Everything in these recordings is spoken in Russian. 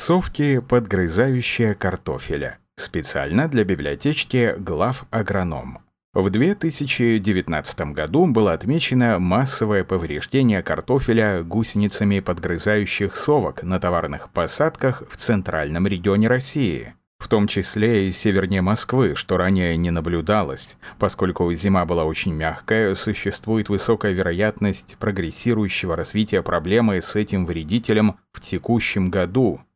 Совки, подгрызающие картофеля. Специально для библиотечки глав агроном. В 2019 году было отмечено массовое повреждение картофеля гусеницами подгрызающих совок на товарных посадках в центральном регионе России, в том числе и севернее Москвы, что ранее не наблюдалось. Поскольку зима была очень мягкая, существует высокая вероятность прогрессирующего развития проблемы с этим вредителем в текущем году –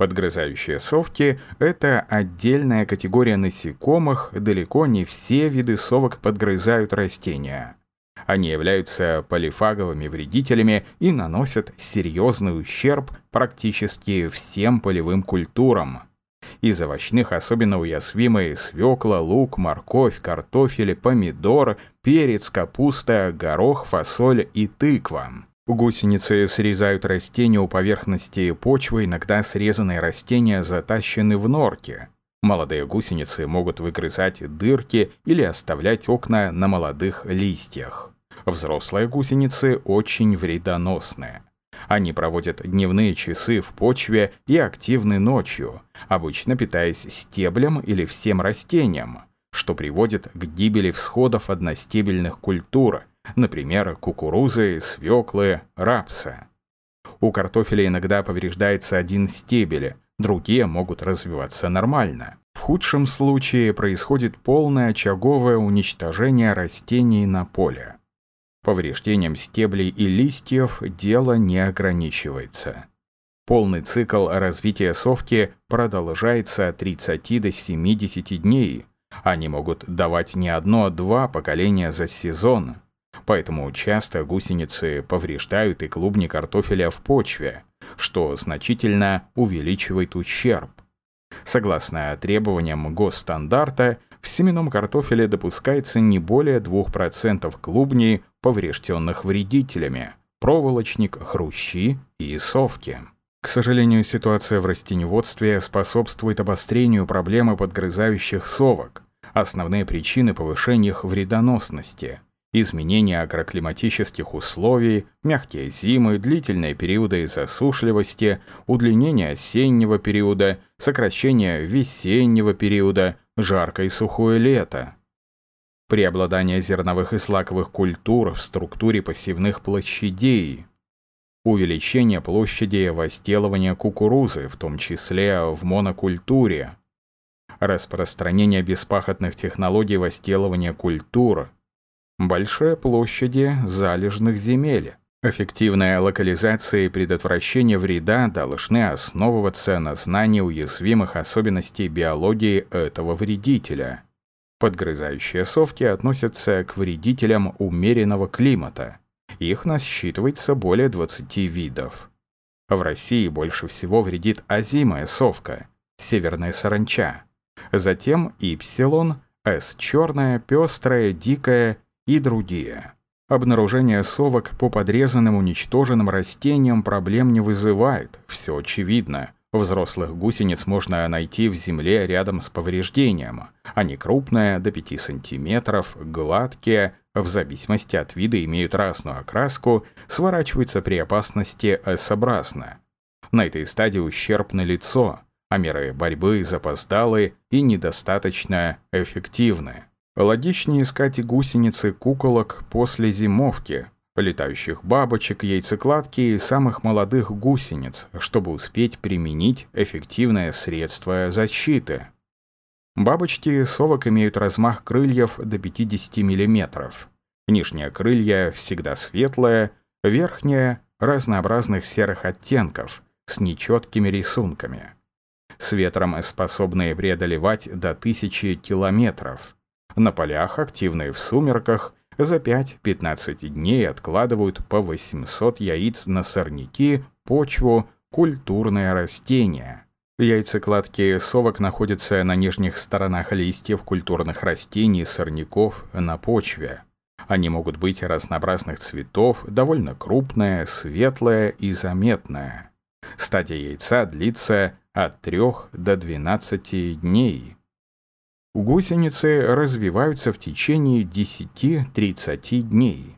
Подгрызающие совки – это отдельная категория насекомых, далеко не все виды совок подгрызают растения. Они являются полифаговыми вредителями и наносят серьезный ущерб практически всем полевым культурам. Из овощных особенно уязвимы свекла, лук, морковь, картофель, помидор, перец, капуста, горох, фасоль и тыква. Гусеницы срезают растения у поверхности почвы, иногда срезанные растения затащены в норки. Молодые гусеницы могут выгрызать дырки или оставлять окна на молодых листьях. Взрослые гусеницы очень вредоносные. Они проводят дневные часы в почве и активны ночью, обычно питаясь стеблем или всем растением, что приводит к гибели всходов одностебельных культур, например, кукурузы, свеклы, рапса. У картофеля иногда повреждается один стебель, другие могут развиваться нормально. В худшем случае происходит полное очаговое уничтожение растений на поле. Повреждением стеблей и листьев дело не ограничивается. Полный цикл развития совки продолжается от 30 до 70 дней. Они могут давать не одно, а два поколения за сезон – Поэтому часто гусеницы повреждают и клубни картофеля в почве, что значительно увеличивает ущерб. Согласно требованиям госстандарта, в семенном картофеле допускается не более 2% клубней, поврежденных вредителями, проволочник, хрущи и совки. К сожалению, ситуация в растеневодстве способствует обострению проблемы подгрызающих совок. Основные причины повышения их вредоносности – изменения агроклиматических условий, мягкие зимы, длительные периоды засушливости, удлинение осеннего периода, сокращение весеннего периода, жаркое и сухое лето. Преобладание зерновых и слаковых культур в структуре посевных площадей. Увеличение площади возделывания кукурузы, в том числе в монокультуре. Распространение беспахотных технологий возделывания культур – большие площади залежных земель. Эффективная локализация и предотвращение вреда должны основываться на знании уязвимых особенностей биологии этого вредителя. Подгрызающие совки относятся к вредителям умеренного климата. Их насчитывается более 20 видов. В России больше всего вредит озимая совка, северная саранча. Затем ипсилон, с черная, пестрая, дикая и другие. Обнаружение совок по подрезанным уничтоженным растениям проблем не вызывает, все очевидно. Взрослых гусениц можно найти в земле рядом с повреждением. Они крупные, до 5 сантиметров, гладкие, в зависимости от вида имеют разную окраску, сворачиваются при опасности S-образно. На этой стадии ущерб на лицо, а меры борьбы запоздалы и недостаточно эффективны. Логичнее искать и гусеницы куколок после зимовки, летающих бабочек, яйцекладки и самых молодых гусениц, чтобы успеть применить эффективное средство защиты. Бабочки совок имеют размах крыльев до 50 мм. Нижние крылья всегда светлые, верхние — разнообразных серых оттенков с нечеткими рисунками. С ветром способные преодолевать до тысячи километров — на полях, активные в сумерках, за 5-15 дней откладывают по 800 яиц на сорняки, почву, культурные растения. Яйцекладки совок находятся на нижних сторонах листьев культурных растений, сорняков на почве. Они могут быть разнообразных цветов, довольно крупные, светлые и заметные. Стадия яйца длится от 3 до 12 дней. Гусеницы развиваются в течение 10-30 дней.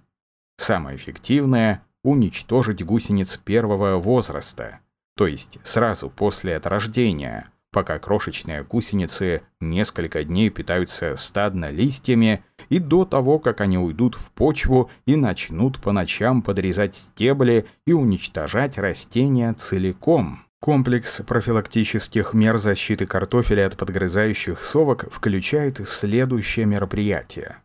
Самое эффективное – уничтожить гусениц первого возраста. то есть сразу после от рождения, пока крошечные гусеницы несколько дней питаются стадно листьями и до того, как они уйдут в почву и начнут по ночам подрезать стебли и уничтожать растения целиком. Комплекс профилактических мер защиты картофеля от подгрызающих совок включает следующее мероприятие.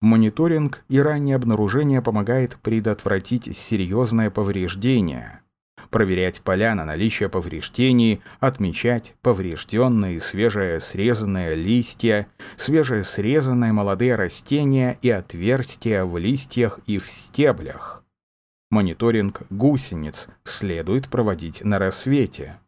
Мониторинг и раннее обнаружение помогает предотвратить серьезное повреждение, проверять поля на наличие повреждений, отмечать поврежденные свежие срезанные листья, свежие срезанные молодые растения и отверстия в листьях и в стеблях. Мониторинг гусениц следует проводить на рассвете.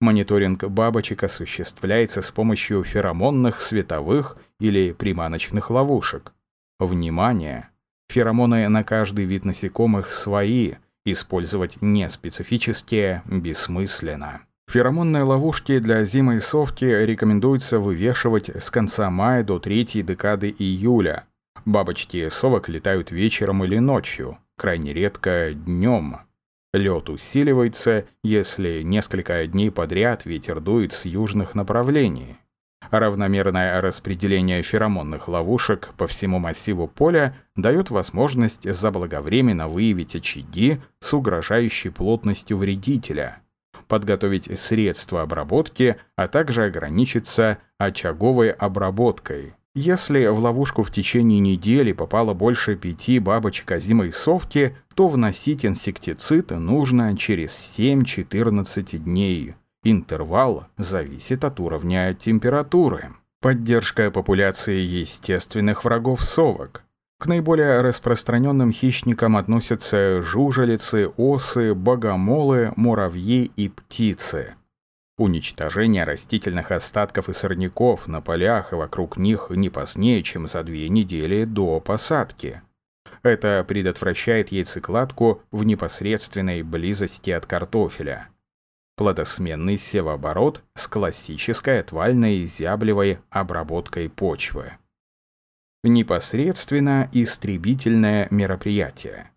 Мониторинг бабочек осуществляется с помощью феромонных, световых или приманочных ловушек. Внимание! Феромоны на каждый вид насекомых свои, использовать неспецифические бессмысленно. Феромонные ловушки для зимой совки рекомендуется вывешивать с конца мая до третьей декады июля. Бабочки совок летают вечером или ночью крайне редко днем. Лед усиливается, если несколько дней подряд ветер дует с южных направлений. Равномерное распределение феромонных ловушек по всему массиву поля дает возможность заблаговременно выявить очаги с угрожающей плотностью вредителя, подготовить средства обработки, а также ограничиться очаговой обработкой. Если в ловушку в течение недели попало больше пяти бабочек озимой совки, то вносить инсектицид нужно через 7-14 дней. Интервал зависит от уровня температуры. Поддержка популяции естественных врагов совок. К наиболее распространенным хищникам относятся жужелицы, осы, богомолы, муравьи и птицы. Уничтожение растительных остатков и сорняков на полях и вокруг них не позднее, чем за две недели до посадки. Это предотвращает яйцекладку в непосредственной близости от картофеля. Плодосменный севооборот с классической отвальной зяблевой обработкой почвы. Непосредственно истребительное мероприятие.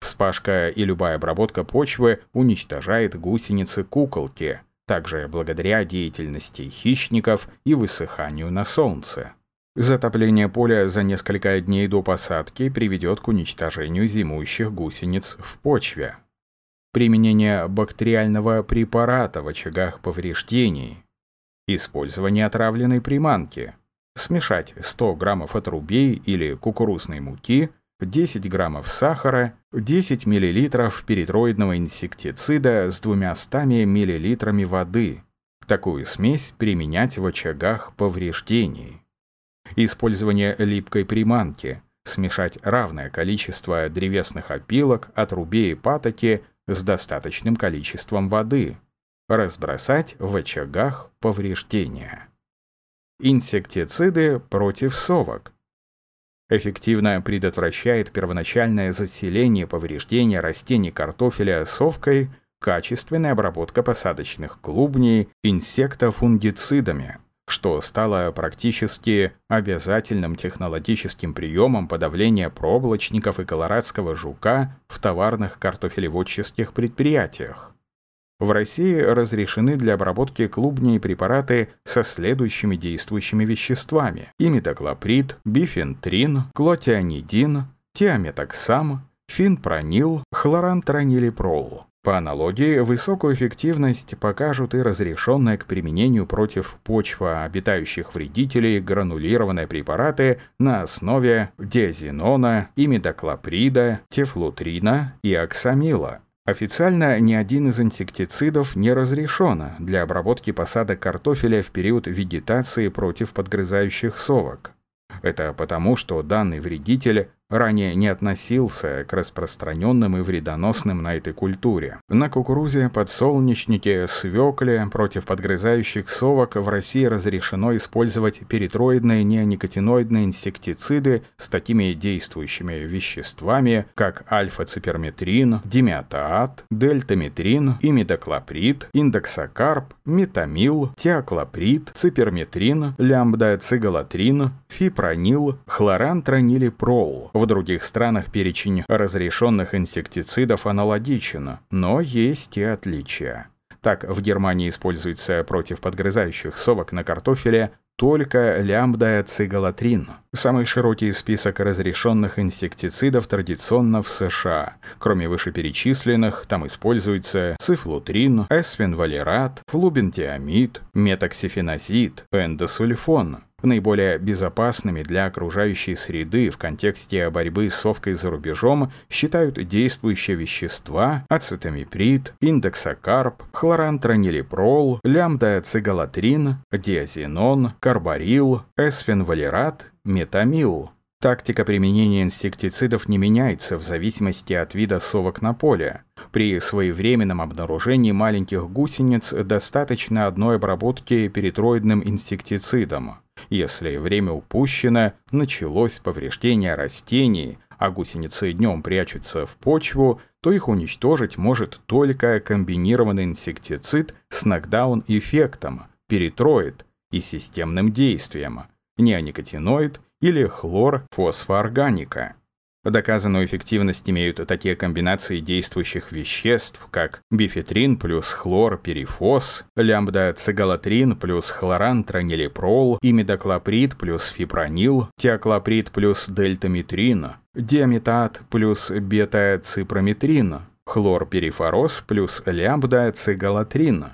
Вспашка и любая обработка почвы уничтожает гусеницы-куколки – также благодаря деятельности хищников и высыханию на солнце. Затопление поля за несколько дней до посадки приведет к уничтожению зимующих гусениц в почве. Применение бактериального препарата в очагах повреждений. Использование отравленной приманки. Смешать 100 граммов отрубей или кукурузной муки – 10 граммов сахара, 10 миллилитров перитроидного инсектицида с 200 миллилитрами воды. Такую смесь применять в очагах повреждений. Использование липкой приманки. Смешать равное количество древесных опилок, отрубей и патоки с достаточным количеством воды. Разбросать в очагах повреждения. Инсектициды против совок эффективно предотвращает первоначальное заселение повреждения растений картофеля совкой, качественная обработка посадочных клубней инсектофунгицидами, что стало практически обязательным технологическим приемом подавления проволочников и колорадского жука в товарных картофелеводческих предприятиях. В России разрешены для обработки клубней препараты со следующими действующими веществами. Имидоклоприд, бифентрин, клотианидин, тиаметоксам, финпронил, хлорантранилипрол. По аналогии, высокую эффективность покажут и разрешенные к применению против почва обитающих вредителей гранулированные препараты на основе диазинона, имидоклоприда, тефлутрина и оксамила. Официально ни один из инсектицидов не разрешен для обработки посадок картофеля в период вегетации против подгрызающих совок. Это потому, что данный вредитель ранее не относился к распространенным и вредоносным на этой культуре. На кукурузе, подсолнечнике, свекле против подгрызающих совок в России разрешено использовать перитроидные неоникотиноидные инсектициды с такими действующими веществами, как альфа-циперметрин, димиатаат, дельтаметрин, имидоклоприд, индексокарп, метамил, теоклоприд, циперметрин, лямбда-цигалатрин, фипронил, хлорантранилипрол. В других странах перечень разрешенных инсектицидов аналогичен, но есть и отличия. Так, в Германии используется против подгрызающих совок на картофеле только лямбда-цигалатрин. Самый широкий список разрешенных инсектицидов традиционно в США. Кроме вышеперечисленных, там используется цифлутрин, эсфенвалерат, флубентиамид, метоксифеназид, эндосульфон. Наиболее безопасными для окружающей среды в контексте борьбы с совкой за рубежом считают действующие вещества ацетамиприд, индексокарп, хлорантронилипрол, лямбда-цигалатрин, диазинон, карбарил, эсфенвалерат, метамил. Тактика применения инсектицидов не меняется в зависимости от вида совок на поле. При своевременном обнаружении маленьких гусениц достаточно одной обработки перитроидным инсектицидом. Если время упущено, началось повреждение растений, а гусеницы днем прячутся в почву, то их уничтожить может только комбинированный инсектицид с нокдаун-эффектом, перитроид и системным действием, неоникотиноид или хлорфосфоорганика. Доказанную эффективность имеют такие комбинации действующих веществ, как бифетрин плюс хлор-перифос, лямбда-цигалатрин плюс хлорантронилипрол, имидоклоприд плюс фипронил, теоклоприд плюс дельтаметрин, диаметат плюс бета-ципрометрин, хлорперифороз плюс лямбда-цигалатрин.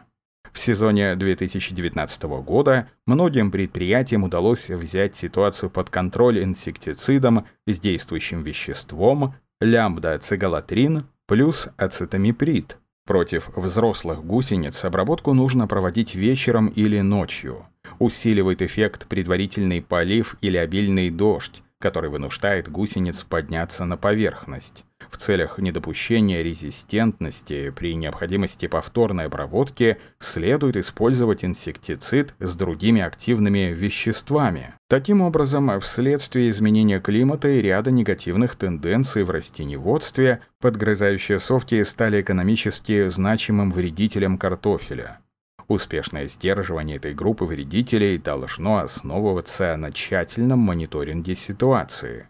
В сезоне 2019 года многим предприятиям удалось взять ситуацию под контроль инсектицидом с действующим веществом лямбда-цигалатрин плюс ацетамиприд. Против взрослых гусениц обработку нужно проводить вечером или ночью. Усиливает эффект предварительный полив или обильный дождь, который вынуждает гусениц подняться на поверхность. В целях недопущения резистентности при необходимости повторной обработки следует использовать инсектицид с другими активными веществами. Таким образом, вследствие изменения климата и ряда негативных тенденций в растениеводстве, подгрызающие совки стали экономически значимым вредителем картофеля. Успешное сдерживание этой группы вредителей должно основываться на тщательном мониторинге ситуации.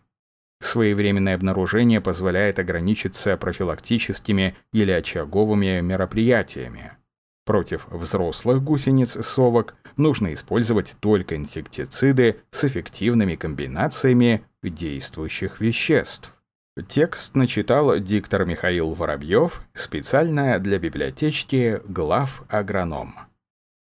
Своевременное обнаружение позволяет ограничиться профилактическими или очаговыми мероприятиями. Против взрослых гусениц совок нужно использовать только инсектициды с эффективными комбинациями действующих веществ. Текст начитал диктор Михаил Воробьев специально для библиотечки глав агроном.